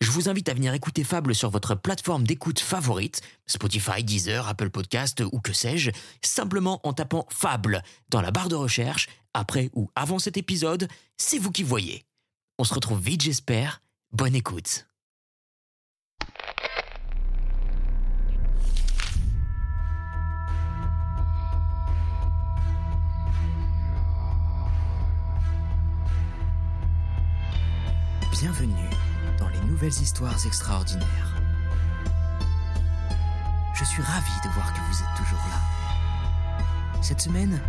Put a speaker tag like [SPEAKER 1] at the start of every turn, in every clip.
[SPEAKER 1] Je vous invite à venir écouter Fable sur votre plateforme d'écoute favorite, Spotify, Deezer, Apple Podcast ou que sais-je, simplement en tapant Fable dans la barre de recherche, après ou avant cet épisode, c'est vous qui voyez. On se retrouve vite j'espère, bonne écoute. Bienvenue nouvelles histoires extraordinaires. Je suis ravi de voir que vous êtes toujours là. Cette semaine,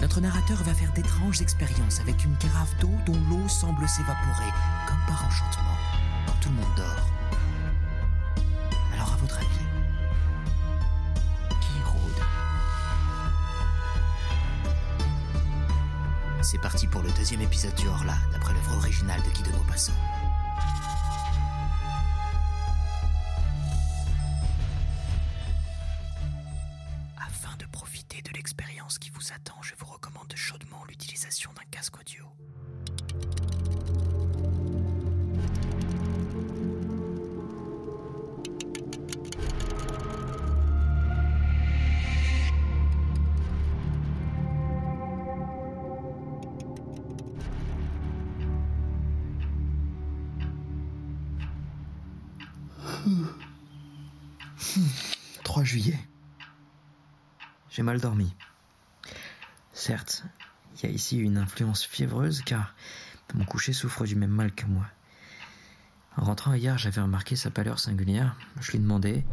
[SPEAKER 1] notre narrateur va faire d'étranges expériences avec une carafe d'eau dont l'eau semble s'évaporer, comme par enchantement, quand tout le monde dort. Alors à votre avis, qui rôde C'est parti pour le deuxième épisode du Horla, d'après l'œuvre originale de Guy de Maupassant. 3 juillet. J'ai mal dormi. Certes, il y a ici une influence fiévreuse car mon coucher souffre du même mal que moi. En rentrant hier, j'avais remarqué sa pâleur singulière. Je lui demandais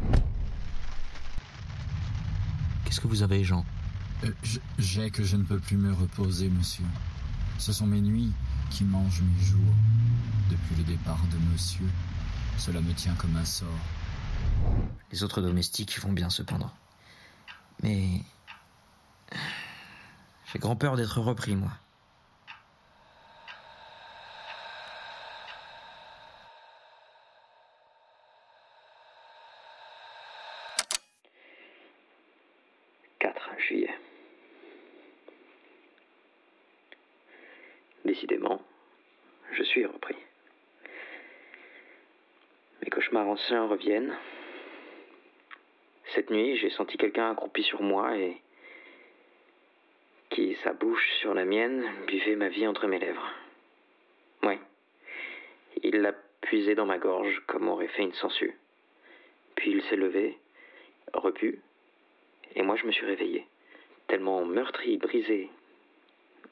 [SPEAKER 1] Qu'est-ce que vous avez, Jean?
[SPEAKER 2] Euh, J'ai que je ne peux plus me reposer, monsieur. Ce sont mes nuits qui mangent mes jours. Depuis le départ de monsieur, cela me tient comme un sort.
[SPEAKER 1] Les autres domestiques vont bien cependant. Mais. J'ai grand peur d'être repris, moi. « 4 juillet. Décidément, je suis repris. Mes cauchemars anciens reviennent. Cette nuit, j'ai senti quelqu'un accroupi sur moi et qui, sa bouche sur la mienne, buvait ma vie entre mes lèvres. Oui. Il l'a puisé dans ma gorge comme aurait fait une sangsue. Puis il s'est levé, repu, et moi je me suis réveillé, tellement meurtri, brisé,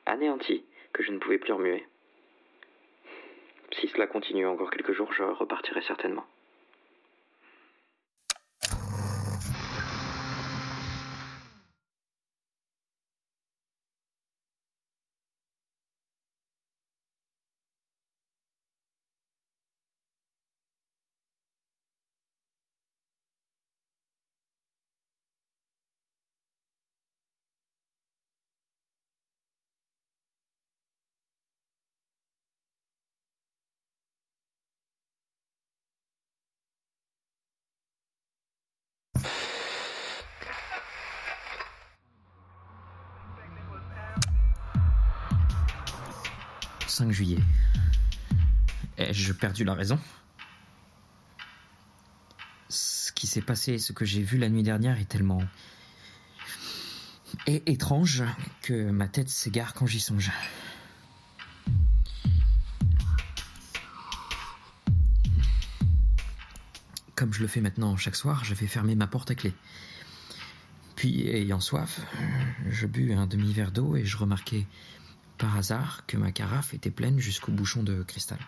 [SPEAKER 1] anéanti, que je ne pouvais plus remuer. Si cela continue encore quelques jours, je repartirai certainement. « 5 juillet. Ai-je perdu la raison Ce qui s'est passé, ce que j'ai vu la nuit dernière est tellement étrange que ma tête s'égare quand j'y songe. Comme je le fais maintenant chaque soir, je vais fermer ma porte à clé. Puis, ayant soif, je bus un demi-verre d'eau et je remarquai par hasard que ma carafe était pleine jusqu'au bouchon de cristal.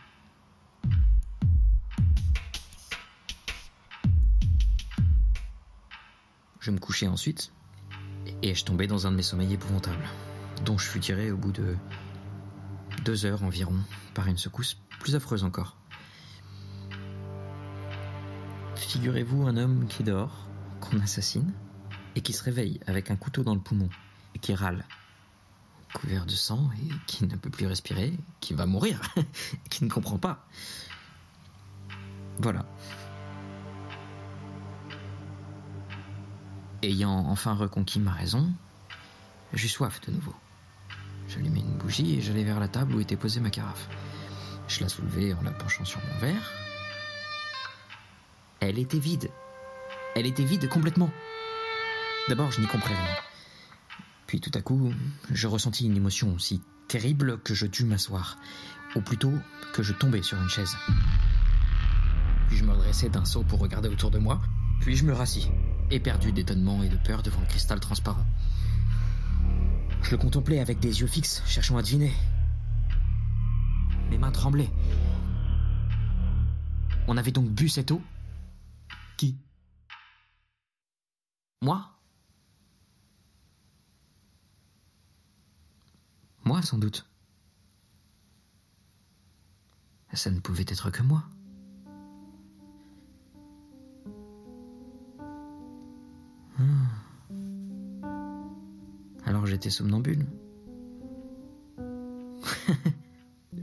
[SPEAKER 1] Je me couchai ensuite et je tombais dans un de mes sommeils épouvantables, dont je fus tiré au bout de deux heures environ par une secousse plus affreuse encore. Figurez-vous un homme qui dort, qu'on assassine, et qui se réveille avec un couteau dans le poumon, et qui râle, couvert de sang, et qui ne peut plus respirer, qui va mourir, qui ne comprend pas. Voilà. Ayant enfin reconquis ma raison, j'eus soif de nouveau. J'allumai une bougie et j'allai vers la table où était posée ma carafe. Je la soulevai en la penchant sur mon verre. Elle était vide. Elle était vide complètement. D'abord, je n'y compris rien. Puis tout à coup, je ressentis une émotion si terrible que je dus m'asseoir, ou plutôt que je tombais sur une chaise. Puis je me redressai d'un saut pour regarder autour de moi, puis je me rassis, éperdu d'étonnement et de peur devant le cristal transparent. Je le contemplais avec des yeux fixes, cherchant à deviner. Mes mains tremblaient. On avait donc bu cette eau? Qui? Moi? Moi, sans doute. Ça ne pouvait être que moi. Hmm. Alors j'étais somnambule.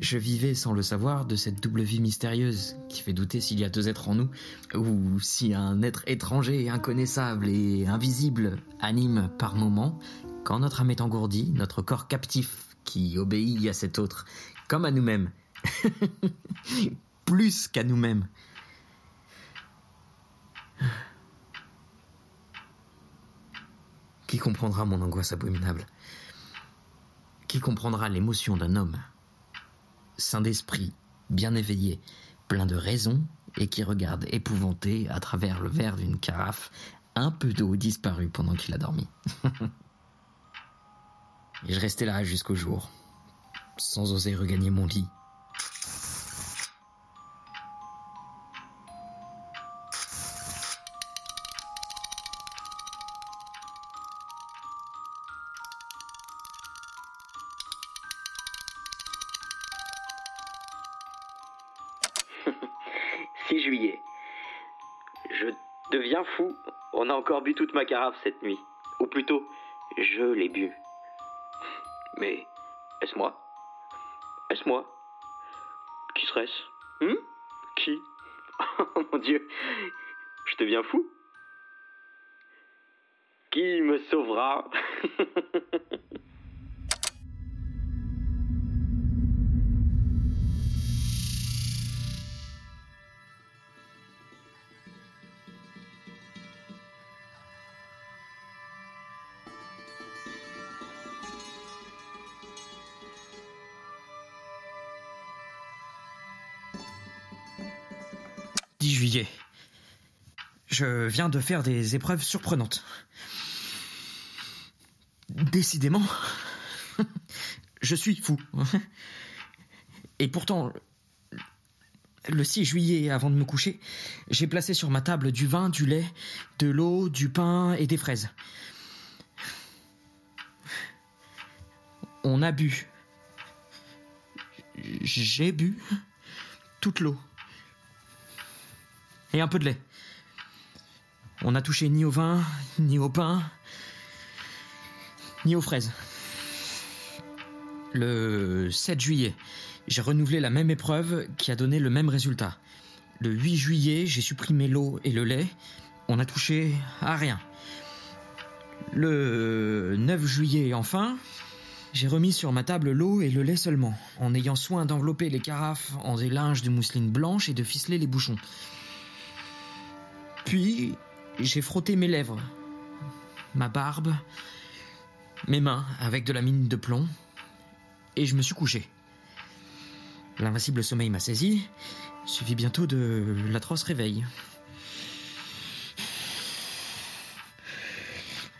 [SPEAKER 1] Je vivais sans le savoir de cette double vie mystérieuse qui fait douter s'il y a deux êtres en nous, ou si un être étranger, inconnaissable et invisible anime par moments, quand notre âme est engourdie, notre corps captif qui obéit à cet autre, comme à nous-mêmes. Plus qu'à nous-mêmes. Qui comprendra mon angoisse abominable? Qui comprendra l'émotion d'un homme? Saint d'esprit, bien éveillé, plein de raison, et qui regarde épouvanté à travers le verre d'une carafe un peu d'eau disparue pendant qu'il a dormi. et je restais là jusqu'au jour, sans oser regagner mon lit.
[SPEAKER 3] juillet. Je deviens fou. On a encore bu toute ma carafe cette nuit. Ou plutôt, je l'ai bu. Mais est-ce moi? Est-ce moi? Qui serait-ce? Hmm? Qui? Oh mon Dieu! Je deviens fou! Qui me sauvera?
[SPEAKER 1] 10 juillet. Je viens de faire des épreuves surprenantes. Décidément, je suis fou. Et pourtant, le 6 juillet, avant de me coucher, j'ai placé sur ma table du vin, du lait, de l'eau, du pain et des fraises. On a bu. J'ai bu toute l'eau et un peu de lait. On n'a touché ni au vin, ni au pain, ni aux fraises. Le 7 juillet, j'ai renouvelé la même épreuve qui a donné le même résultat. Le 8 juillet, j'ai supprimé l'eau et le lait. On n'a touché à rien. Le 9 juillet, enfin, j'ai remis sur ma table l'eau et le lait seulement, en ayant soin d'envelopper les carafes en des linges de mousseline blanche et de ficeler les bouchons. Puis, j'ai frotté mes lèvres, ma barbe, mes mains avec de la mine de plomb, et je me suis couché. L'invincible sommeil m'a saisi, suivi bientôt de l'atroce réveil.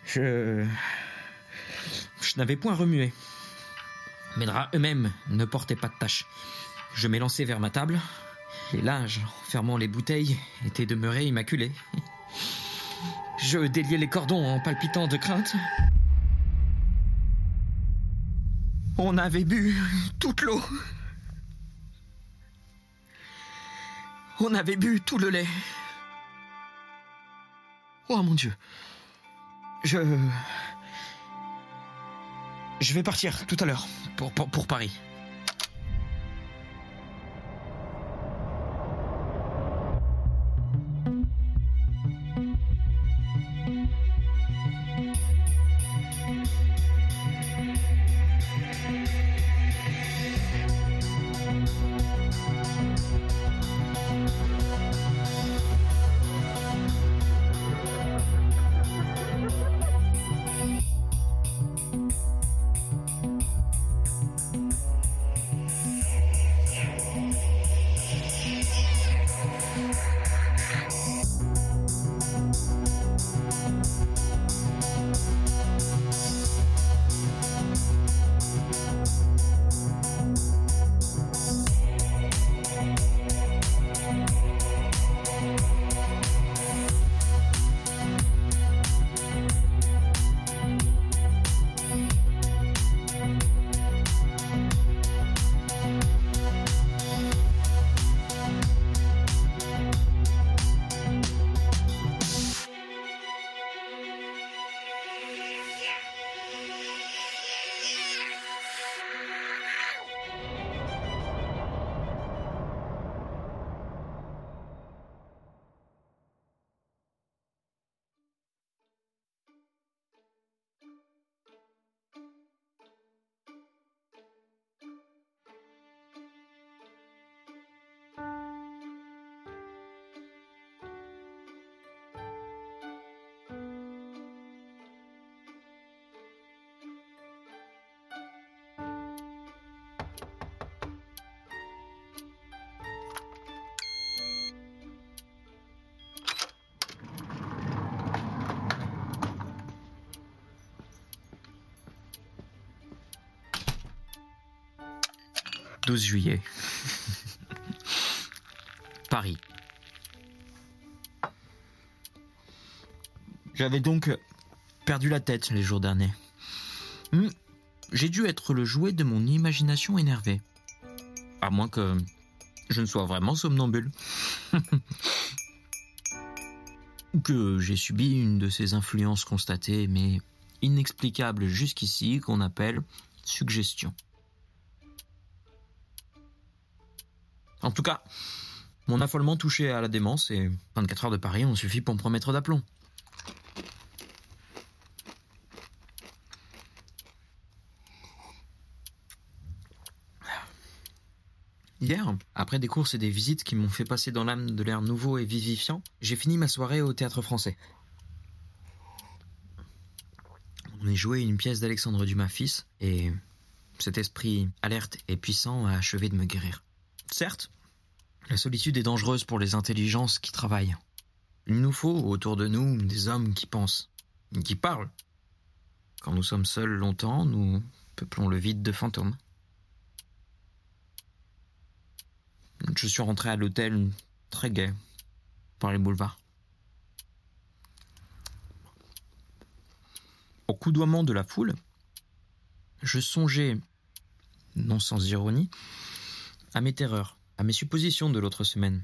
[SPEAKER 1] Je. Je n'avais point remué. Mes draps eux-mêmes ne portaient pas de taches. Je m'élançai vers ma table, les linges, fermant les bouteilles, étaient demeurés immaculés. Je déliais les cordons en palpitant de crainte. On avait bu toute l'eau. On avait bu tout le lait. Oh mon dieu. Je... Je vais partir tout à l'heure pour, pour, pour Paris. « 12 juillet. Paris. J'avais donc perdu la tête les jours derniers. Hmm, J'ai dû être le jouet de mon imagination énervée. À moins que je ne sois vraiment somnambule. Ou que j'ai subi une de ces influences constatées mais inexplicables jusqu'ici qu'on appelle suggestion. En tout cas, mon affolement touché à la démence et 24 heures de Paris ont suffi pour me promettre d'aplomb. Hier, après des courses et des visites qui m'ont fait passer dans l'âme de l'air nouveau et vivifiant, j'ai fini ma soirée au théâtre français. On y joué une pièce d'Alexandre Dumas fils et cet esprit alerte et puissant a achevé de me guérir. Certes, la solitude est dangereuse pour les intelligences qui travaillent. Il nous faut autour de nous des hommes qui pensent, qui parlent. Quand nous sommes seuls longtemps, nous peuplons le vide de fantômes. Je suis rentré à l'hôtel très gai par les boulevards. Au coudoiement de la foule, je songeais, non sans ironie, à mes terreurs, à mes suppositions de l'autre semaine.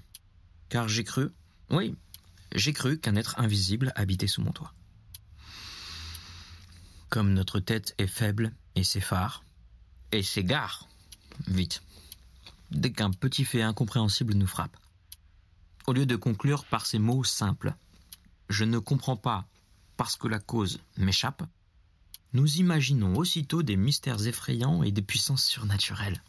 [SPEAKER 1] Car j'ai cru, oui, j'ai cru qu'un être invisible habitait sous mon toit. Comme notre tête est faible et s'effare, et s'égare, vite, dès qu'un petit fait incompréhensible nous frappe. Au lieu de conclure par ces mots simples, je ne comprends pas parce que la cause m'échappe, nous imaginons aussitôt des mystères effrayants et des puissances surnaturelles.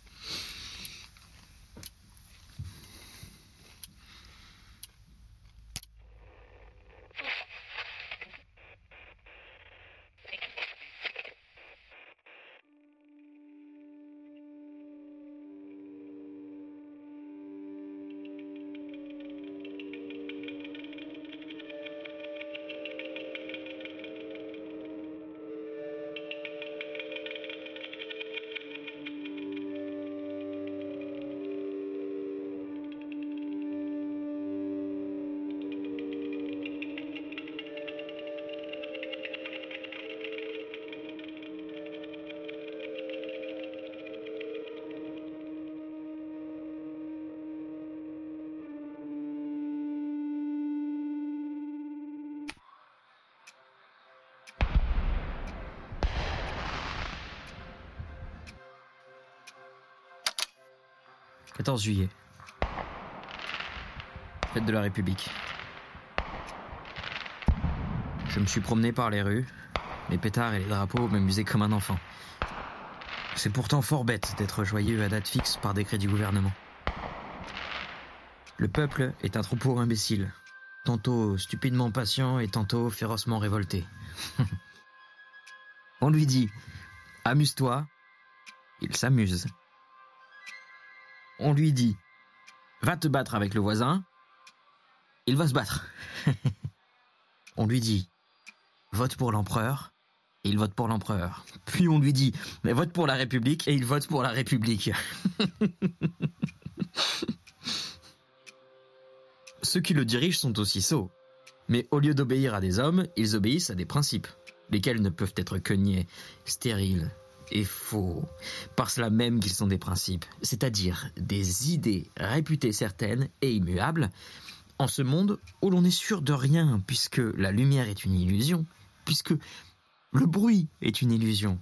[SPEAKER 1] 14 juillet. Fête de la République. Je me suis promené par les rues. Les pétards et les drapeaux m'amusaient comme un enfant. C'est pourtant fort bête d'être joyeux à date fixe par décret du gouvernement. Le peuple est un troupeau imbécile, tantôt stupidement patient et tantôt férocement révolté. On lui dit Amuse-toi, il s'amuse. On lui dit Va te battre avec le voisin, il va se battre. On lui dit Vote pour l'empereur, et il vote pour l'empereur. Puis on lui dit Mais vote pour la République, et il vote pour la République. Ceux qui le dirigent sont aussi sots. Mais au lieu d'obéir à des hommes, ils obéissent à des principes, lesquels ne peuvent être que niais, stériles et faux, par cela même qu'ils sont des principes, c'est-à-dire des idées réputées certaines et immuables, en ce monde où l'on est sûr de rien, puisque la lumière est une illusion, puisque le bruit est une illusion,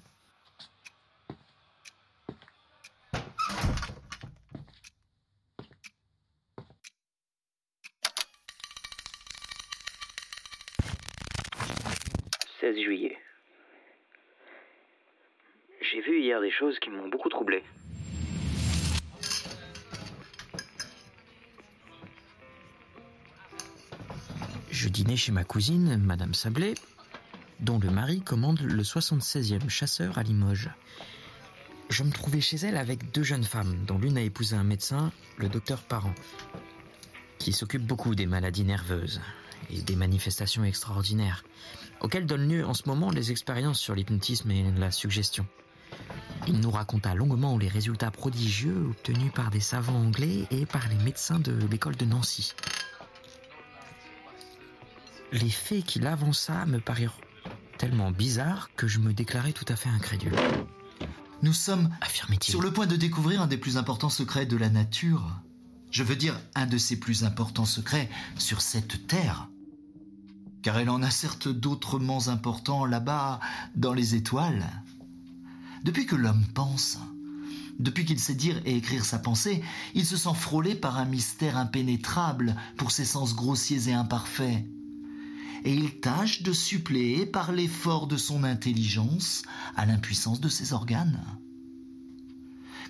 [SPEAKER 3] 16 juillet. J'ai vu hier des choses qui m'ont beaucoup troublé.
[SPEAKER 1] Je dînais chez ma cousine, Madame Sablé, dont le mari commande le 76e chasseur à Limoges. Je me trouvais chez elle avec deux jeunes femmes, dont l'une a épousé un médecin, le docteur Parent, qui s'occupe beaucoup des maladies nerveuses et des manifestations extraordinaires, auxquelles donnent lieu en ce moment les expériences sur l'hypnotisme et la suggestion. Il nous raconta longuement les résultats prodigieux obtenus par des savants anglais et par les médecins de l'école de Nancy. Les faits qu'il avança me parurent tellement bizarres que je me déclarai tout à fait incrédule.
[SPEAKER 4] Nous sommes sur le point de découvrir un des plus importants secrets de la nature. Je veux dire, un de ses plus importants secrets sur cette terre. Car elle en a certes d'autrement importants là-bas, dans les étoiles. Depuis que l'homme pense, depuis qu'il sait dire et écrire sa pensée, il se sent frôlé par un mystère impénétrable pour ses sens grossiers et imparfaits. Et il tâche de suppléer par l'effort de son intelligence à l'impuissance de ses organes.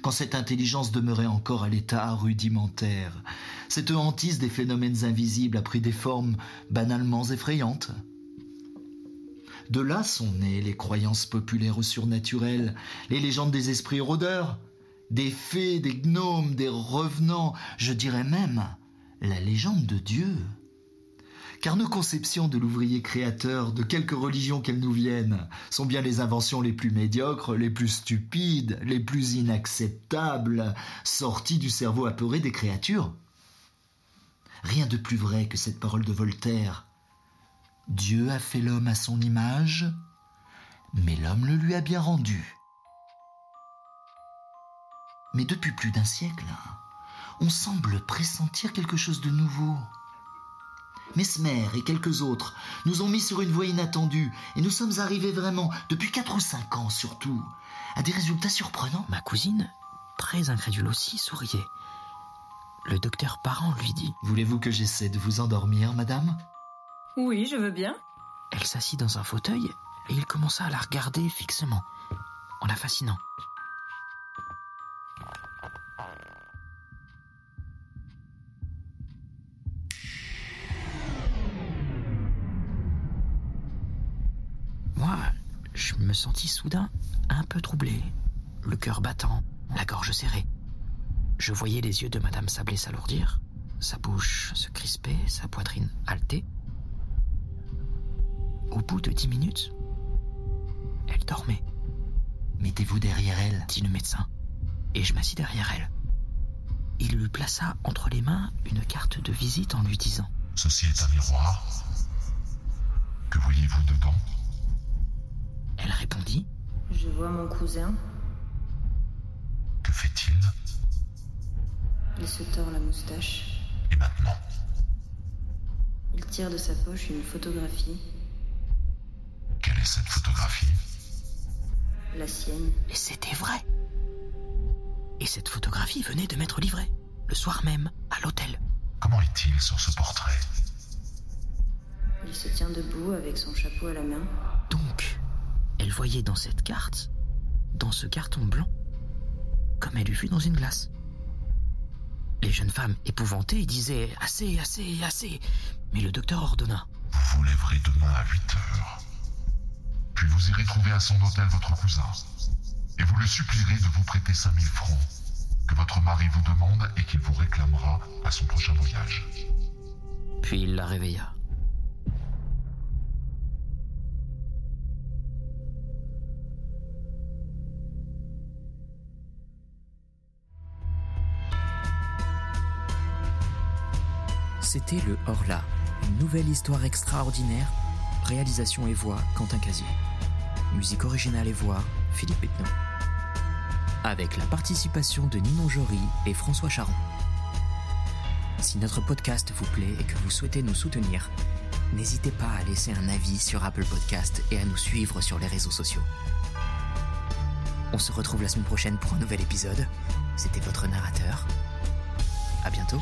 [SPEAKER 4] Quand cette intelligence demeurait encore à l'état rudimentaire, cette hantise des phénomènes invisibles a pris des formes banalement effrayantes. De là sont nées les croyances populaires ou surnaturelles, les légendes des esprits rôdeurs, des fées, des gnomes, des revenants, je dirais même la légende de Dieu. Car nos conceptions de l'ouvrier créateur, de quelque religion qu'elles nous viennent, sont bien les inventions les plus médiocres, les plus stupides, les plus inacceptables, sorties du cerveau apeuré des créatures. Rien de plus vrai que cette parole de Voltaire. Dieu a fait l'homme à son image, mais l'homme le lui a bien rendu. Mais depuis plus d'un siècle, on semble pressentir quelque chose de nouveau. Mesmer et quelques autres nous ont mis sur une voie inattendue et nous sommes arrivés vraiment, depuis quatre ou cinq ans surtout, à des résultats surprenants.
[SPEAKER 1] Ma cousine, très incrédule aussi, souriait. Le docteur Parent lui dit.
[SPEAKER 4] Voulez-vous que j'essaie de vous endormir, madame?
[SPEAKER 5] Oui, je veux bien.
[SPEAKER 1] Elle s'assit dans un fauteuil et il commença à la regarder fixement, en la fascinant. Moi, je me sentis soudain un peu troublé, le cœur battant, la gorge serrée. Je voyais les yeux de Madame Sablé s'alourdir, sa bouche se crisper, sa poitrine halter. Au bout de dix minutes, elle dormait,
[SPEAKER 4] Mettez-vous derrière elle.
[SPEAKER 1] dit le médecin, et je m'assis derrière elle. Il lui plaça entre les mains une carte de visite en lui disant
[SPEAKER 6] Ceci est un miroir. Que voyez-vous dedans?
[SPEAKER 1] Elle répondit
[SPEAKER 5] Je vois mon cousin.
[SPEAKER 6] Que fait-il?
[SPEAKER 5] Il se tord la moustache.
[SPEAKER 6] Et maintenant?
[SPEAKER 5] Il tire de sa poche une photographie,
[SPEAKER 6] cette photographie
[SPEAKER 5] la sienne.
[SPEAKER 1] Et c'était vrai. Et cette photographie venait de m'être livrée. le soir même, à l'hôtel.
[SPEAKER 6] Comment est-il sur ce portrait?
[SPEAKER 5] Il se tient debout avec son chapeau à la main.
[SPEAKER 1] Donc, elle voyait dans cette carte, dans ce carton blanc, comme elle eût vu dans une glace. Les jeunes femmes, épouvantées, disaient Assez, assez, assez. Mais le docteur ordonna
[SPEAKER 6] Vous vous lèverez demain à 8 heures. Vous irez trouver à son hôtel votre cousin. Et vous le supplierez de vous prêter 5000 francs que votre mari vous demande et qu'il vous réclamera à son prochain voyage.
[SPEAKER 1] Puis il la réveilla. C'était le Horla, une nouvelle histoire extraordinaire, réalisation et voix Quentin Casier. Musique originale et voix Philippe Pétenon. Avec la participation de Ninon Jory et François Charon. Si notre podcast vous plaît et que vous souhaitez nous soutenir, n'hésitez pas à laisser un avis sur Apple Podcast et à nous suivre sur les réseaux sociaux. On se retrouve la semaine prochaine pour un nouvel épisode. C'était votre narrateur. À bientôt.